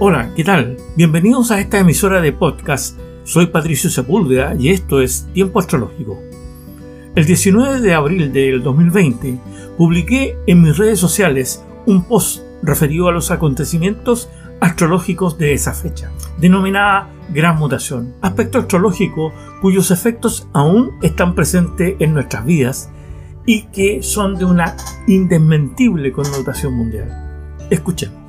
Hola, ¿qué tal? Bienvenidos a esta emisora de podcast. Soy Patricio Sepúlveda y esto es Tiempo Astrológico. El 19 de abril del 2020 publiqué en mis redes sociales un post referido a los acontecimientos astrológicos de esa fecha, denominada Gran Mutación, aspecto astrológico cuyos efectos aún están presentes en nuestras vidas y que son de una indesmentible connotación mundial. Escuchemos.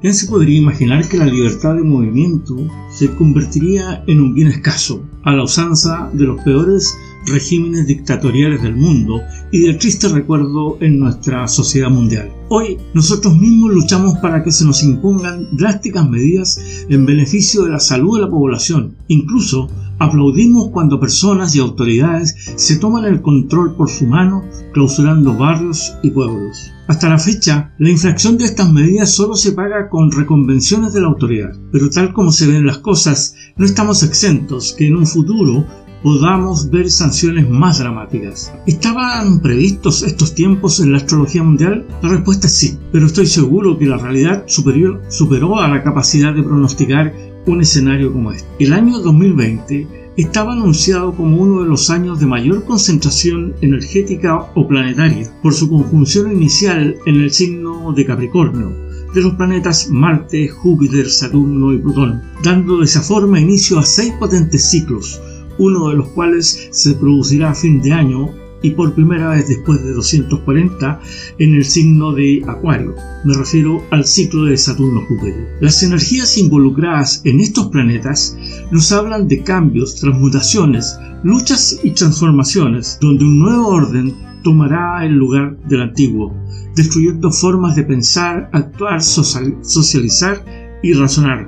¿Quién se podría imaginar que la libertad de movimiento se convertiría en un bien escaso, a la usanza de los peores regímenes dictatoriales del mundo y del triste recuerdo en nuestra sociedad mundial. Hoy nosotros mismos luchamos para que se nos impongan drásticas medidas en beneficio de la salud de la población. Incluso aplaudimos cuando personas y autoridades se toman el control por su mano, clausurando barrios y pueblos. Hasta la fecha, la infracción de estas medidas solo se paga con reconvenciones de la autoridad, pero tal como se ven las cosas, no estamos exentos que en un futuro podamos ver sanciones más dramáticas. ¿Estaban previstos estos tiempos en la astrología mundial? La respuesta es sí, pero estoy seguro que la realidad superior superó a la capacidad de pronosticar un escenario como este. El año 2020 estaba anunciado como uno de los años de mayor concentración energética o planetaria por su conjunción inicial en el signo de Capricornio de los planetas Marte, Júpiter, Saturno y Plutón, dando de esa forma inicio a seis potentes ciclos, uno de los cuales se producirá a fin de año y por primera vez después de 240 en el signo de Acuario. Me refiero al ciclo de Saturno-Júpiter. Las energías involucradas en estos planetas nos hablan de cambios, transmutaciones, luchas y transformaciones, donde un nuevo orden tomará el lugar del antiguo, destruyendo formas de pensar, actuar, socializar y razonar,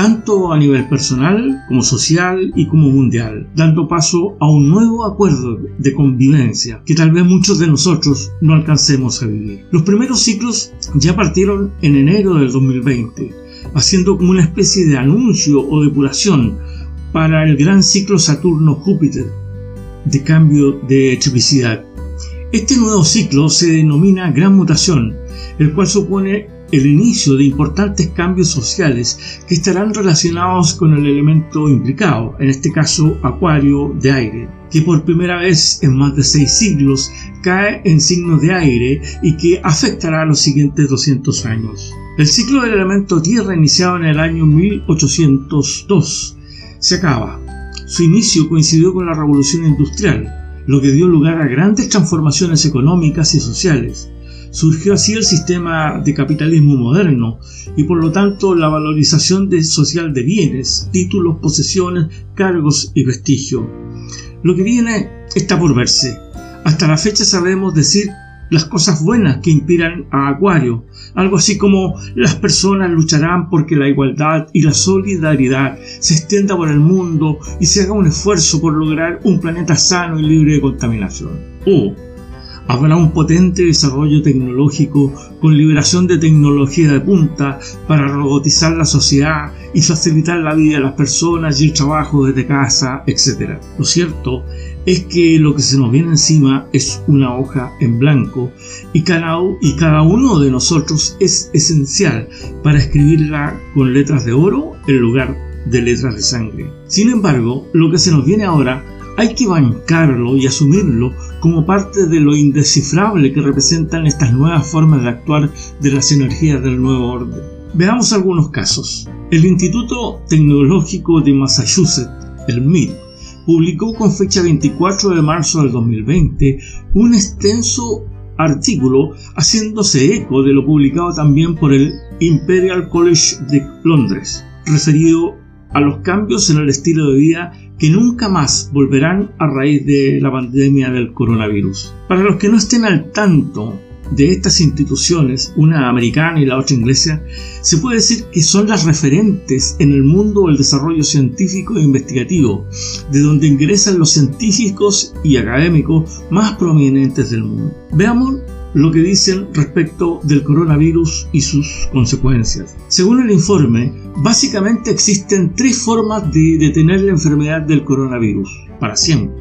tanto a nivel personal como social y como mundial, dando paso a un nuevo acuerdo de convivencia que tal vez muchos de nosotros no alcancemos a vivir. Los primeros ciclos ya partieron en enero del 2020, haciendo como una especie de anuncio o depuración para el gran ciclo Saturno-Júpiter de cambio de triplicidad. Este nuevo ciclo se denomina Gran Mutación, el cual supone el inicio de importantes cambios sociales que estarán relacionados con el elemento implicado, en este caso Acuario de aire, que por primera vez en más de seis siglos cae en signos de aire y que afectará a los siguientes 200 años. El ciclo del elemento Tierra iniciado en el año 1802 se acaba. Su inicio coincidió con la revolución industrial, lo que dio lugar a grandes transformaciones económicas y sociales Surgió así el sistema de capitalismo moderno y por lo tanto la valorización social de bienes, títulos, posesiones, cargos y prestigio. Lo que viene está por verse. Hasta la fecha sabemos decir las cosas buenas que inspiran a Acuario, algo así como las personas lucharán porque la igualdad y la solidaridad se extienda por el mundo y se haga un esfuerzo por lograr un planeta sano y libre de contaminación. O Habrá un potente desarrollo tecnológico con liberación de tecnología de punta para robotizar la sociedad y facilitar la vida de las personas y el trabajo desde casa, etc. Lo cierto es que lo que se nos viene encima es una hoja en blanco y cada, y cada uno de nosotros es esencial para escribirla con letras de oro en lugar de letras de sangre. Sin embargo, lo que se nos viene ahora hay que bancarlo y asumirlo como parte de lo indescifrable que representan estas nuevas formas de actuar de las energías del nuevo orden. Veamos algunos casos. El Instituto Tecnológico de Massachusetts, el MIT, publicó con fecha 24 de marzo del 2020 un extenso artículo haciéndose eco de lo publicado también por el Imperial College de Londres, referido a los cambios en el estilo de vida que nunca más volverán a raíz de la pandemia del coronavirus. Para los que no estén al tanto de estas instituciones, una americana y la otra inglesa, se puede decir que son las referentes en el mundo del desarrollo científico e investigativo, de donde ingresan los científicos y académicos más prominentes del mundo. Veamos lo que dicen respecto del coronavirus y sus consecuencias. Según el informe, básicamente existen tres formas de detener la enfermedad del coronavirus, para siempre.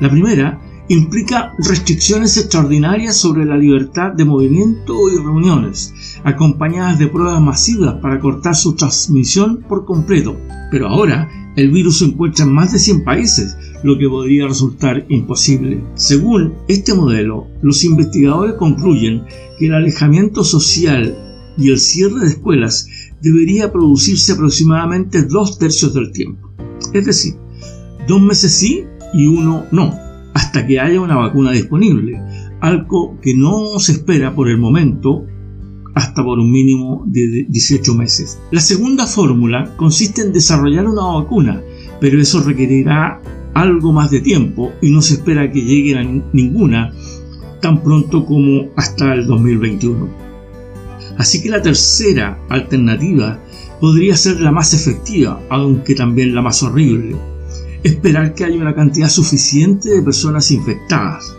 La primera implica restricciones extraordinarias sobre la libertad de movimiento y reuniones, acompañadas de pruebas masivas para cortar su transmisión por completo. Pero ahora el virus se encuentra en más de 100 países, lo que podría resultar imposible. Según este modelo, los investigadores concluyen que el alejamiento social y el cierre de escuelas debería producirse aproximadamente dos tercios del tiempo. Es decir, dos meses sí y uno no, hasta que haya una vacuna disponible, algo que no se espera por el momento hasta por un mínimo de 18 meses. La segunda fórmula consiste en desarrollar una vacuna, pero eso requerirá algo más de tiempo y no se espera que llegue a ninguna tan pronto como hasta el 2021. Así que la tercera alternativa podría ser la más efectiva, aunque también la más horrible. Esperar que haya una cantidad suficiente de personas infectadas.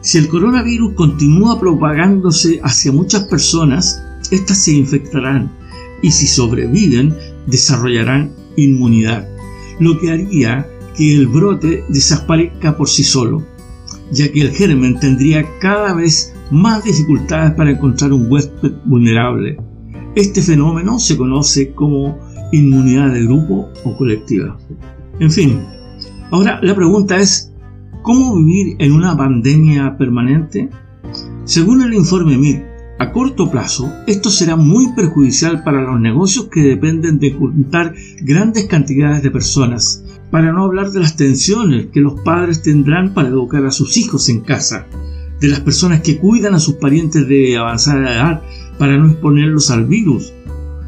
Si el coronavirus continúa propagándose hacia muchas personas, éstas se infectarán y si sobreviven desarrollarán inmunidad, lo que haría que el brote desaparezca por sí solo, ya que el germen tendría cada vez más dificultades para encontrar un huésped vulnerable. Este fenómeno se conoce como inmunidad de grupo o colectiva. En fin, ahora la pregunta es, ¿cómo vivir en una pandemia permanente? Según el informe MIR, a corto plazo, esto será muy perjudicial para los negocios que dependen de juntar grandes cantidades de personas, para no hablar de las tensiones que los padres tendrán para educar a sus hijos en casa, de las personas que cuidan a sus parientes de avanzada edad para no exponerlos al virus,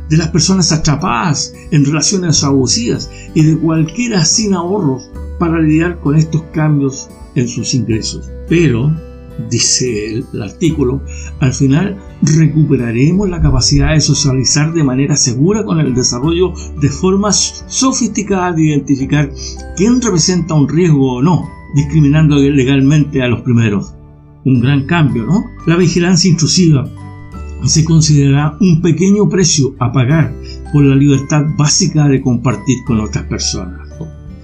de las personas atrapadas en relaciones abusivas y de cualquiera sin ahorros para lidiar con estos cambios en sus ingresos. Pero dice el, artículo, al final recuperaremos la capacidad de socializar de manera segura con el desarrollo de formas sofisticadas de identificar quién representa un riesgo o no, discriminando legalmente a los primeros. Un gran cambio, ¿no? La vigilancia intrusiva se considerará un pequeño precio a pagar por la libertad básica de compartir con otras personas.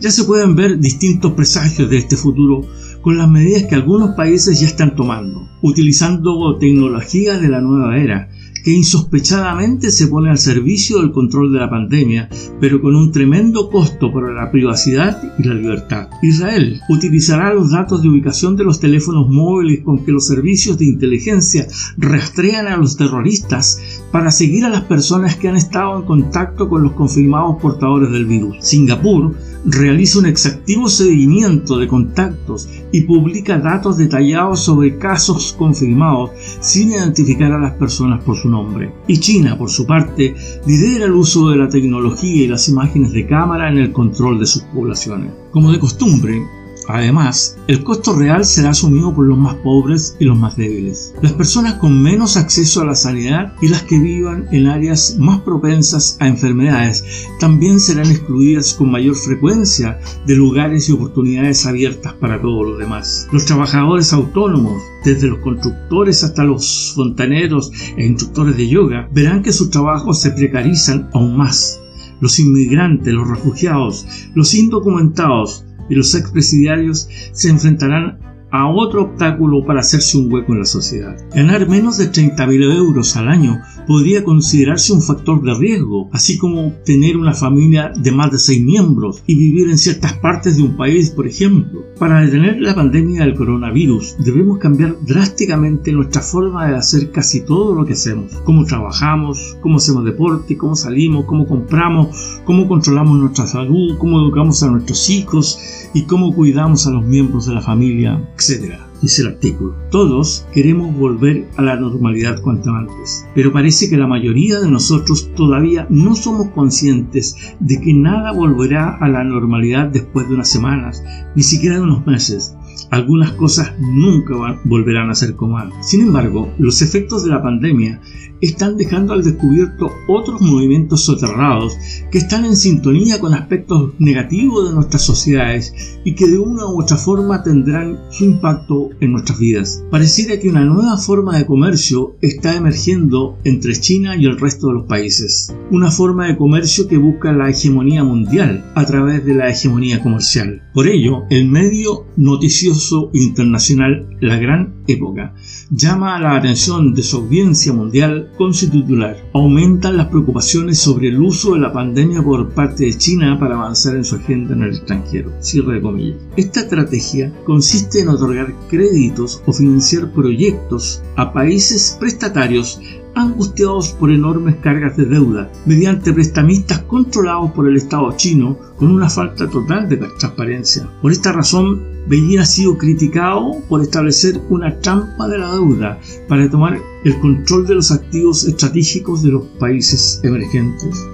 Ya se pueden ver distintos presagios de este futuro con las medidas que algunos países ya están tomando, utilizando tecnologías de la nueva era, que insospechadamente se pone al servicio del control de la pandemia, pero con un tremendo costo para la privacidad y la libertad. Israel utilizará los datos de ubicación de los teléfonos móviles con que los servicios de inteligencia rastrean a los terroristas para seguir a las personas que han estado en contacto con los confirmados portadores del virus. Singapur realiza un exactivo seguimiento de contactos y publica datos detallados sobre casos confirmados sin identificar a las personas por su nombre. Y China, por su parte, lidera el uso de la tecnología y las imágenes de cámara en el control de sus poblaciones. Como de costumbre, Además, el costo real será asumido por los más pobres y los más débiles. Las personas con menos acceso a la sanidad y las que vivan en áreas más propensas a enfermedades también serán excluidas con mayor frecuencia de lugares y oportunidades abiertas para todos los demás. Los trabajadores autónomos, desde los constructores hasta los fontaneros e instructores de yoga, verán que sus trabajos se precarizan aún más. Los inmigrantes, los refugiados, los indocumentados, y los expresidiarios se enfrentarán a otro obstáculo para hacerse un hueco en la sociedad. Ganar menos de 30.000 euros al año podría considerarse un factor de riesgo, así como tener una familia de más de 6 miembros y vivir en ciertas partes de un país, por ejemplo. Para detener la pandemia del coronavirus debemos cambiar drásticamente nuestra forma de hacer casi todo lo que hacemos. Cómo trabajamos, cómo hacemos deporte, cómo salimos, cómo compramos, cómo controlamos nuestra salud, cómo educamos a nuestros hijos y cómo cuidamos a los miembros de la familia, etc. Dice el artículo. Todos queremos volver a la normalidad cuanto antes, pero parece que la mayoría de nosotros todavía no somos conscientes de que nada volverá a la normalidad después de unas semanas, ni siquiera de unos meses algunas cosas nunca volverán a ser como antes. Sin embargo, los efectos de la pandemia están dejando al descubierto otros movimientos soterrados que están en sintonía con aspectos negativos de nuestras sociedades y que de una u otra forma tendrán su impacto en nuestras vidas. Pareciera que una nueva forma de comercio está emergiendo entre China y el resto de los países. Una forma de comercio que busca la hegemonía mundial a través de la hegemonía comercial. Por ello, el medio noticioso prestigioso internacional La Gran Época. Llama la atención de su audiencia mundial con su titular. Aumentan las preocupaciones sobre el uso de la pandemia por parte de China para avanzar en su agenda en el extranjero. Cierre de comillas. Esta estrategia consiste en otorgar créditos o financiar proyectos a países prestatarios angustiados por enormes cargas de deuda, mediante prestamistas controlados por el Estado chino con una falta total de transparencia. Por esta razón, Beijing ha sido criticado por establecer una trampa de la deuda para tomar el control de los activos estratégicos de los países emergentes.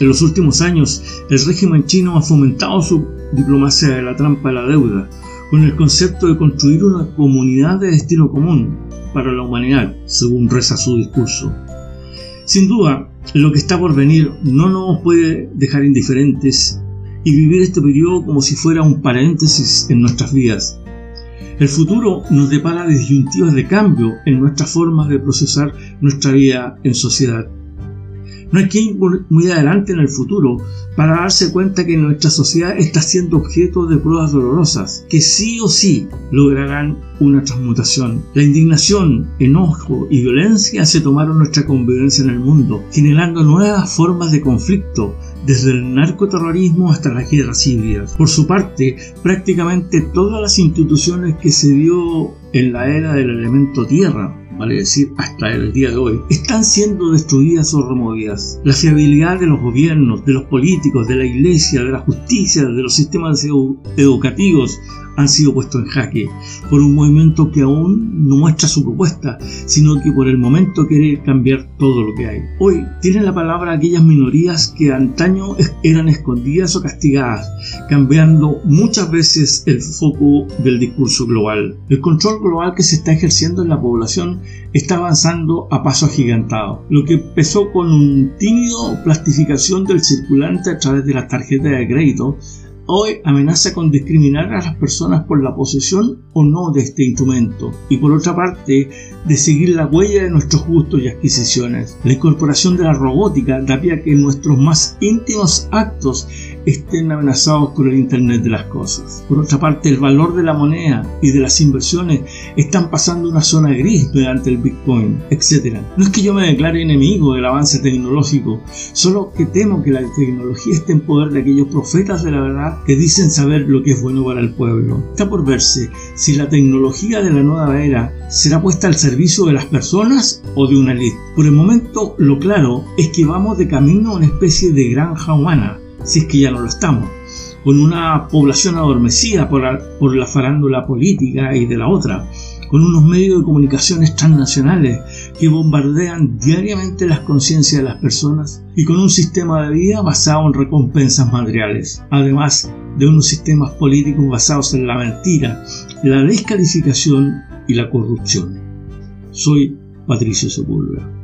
En los últimos años, el régimen chino ha fomentado su diplomacia de la trampa de la deuda, con el concepto de construir una comunidad de destino común, para la humanidad, según reza su discurso. Sin duda, lo que está por venir no nos puede dejar indiferentes y vivir este periodo como si fuera un paréntesis en nuestras vidas. El futuro nos depara disyuntivas de cambio en nuestras formas de procesar nuestra vida en sociedad. No hay que muy adelante en el futuro para darse cuenta que nuestra sociedad está siendo objeto de pruebas dolorosas, que sí o sí lograrán una transmutación. La indignación, enojo y violencia se tomaron nuestra convivencia en el mundo, generando nuevas formas de conflicto, desde el narcoterrorismo hasta las guerras híbridas. Por su parte, prácticamente todas las instituciones que se dio en la era del elemento tierra, vale decir hasta el día de hoy, están siendo destruidas o removidas. La fiabilidad de los gobiernos, de los políticos, de la iglesia, de la justicia, de los sistemas educativos, han sido puestos en jaque por un movimiento que aún no muestra su propuesta, sino que por el momento quiere cambiar todo lo que hay. Hoy tienen la palabra aquellas minorías que antaño eran escondidas o castigadas, cambiando muchas veces el foco del discurso global. El control global que se está ejerciendo en la población está avanzando a paso agigantado. Lo que empezó con un tímido plastificación del circulante a través de las tarjetas de crédito hoy amenaza con discriminar a las personas por la posesión o no de este instrumento y por otra parte de seguir la huella de nuestros gustos y adquisiciones. La incorporación de la robótica da pie a que nuestros más íntimos actos estén amenazados por el Internet de las Cosas. Por otra parte, el valor de la moneda y de las inversiones están pasando una zona gris mediante el Bitcoin, etc. No es que yo me declare enemigo del avance tecnológico, solo que temo que la tecnología esté en poder de aquellos profetas de la verdad que dicen saber lo que es bueno para el pueblo. Está por verse si la tecnología de la nueva era será puesta al servicio de las personas o de una élite. Por el momento, lo claro es que vamos de camino a una especie de granja humana si es que ya no lo estamos, con una población adormecida por la, farándula política y de la otra, con unos medios de comunicaciones transnacionales que bombardean diariamente las conciencias de las personas y con un sistema de vida basado en recompensas materiales, además de unos sistemas políticos basados en la mentira, la descalificación y la corrupción. Soy Patricio Sepúlveda.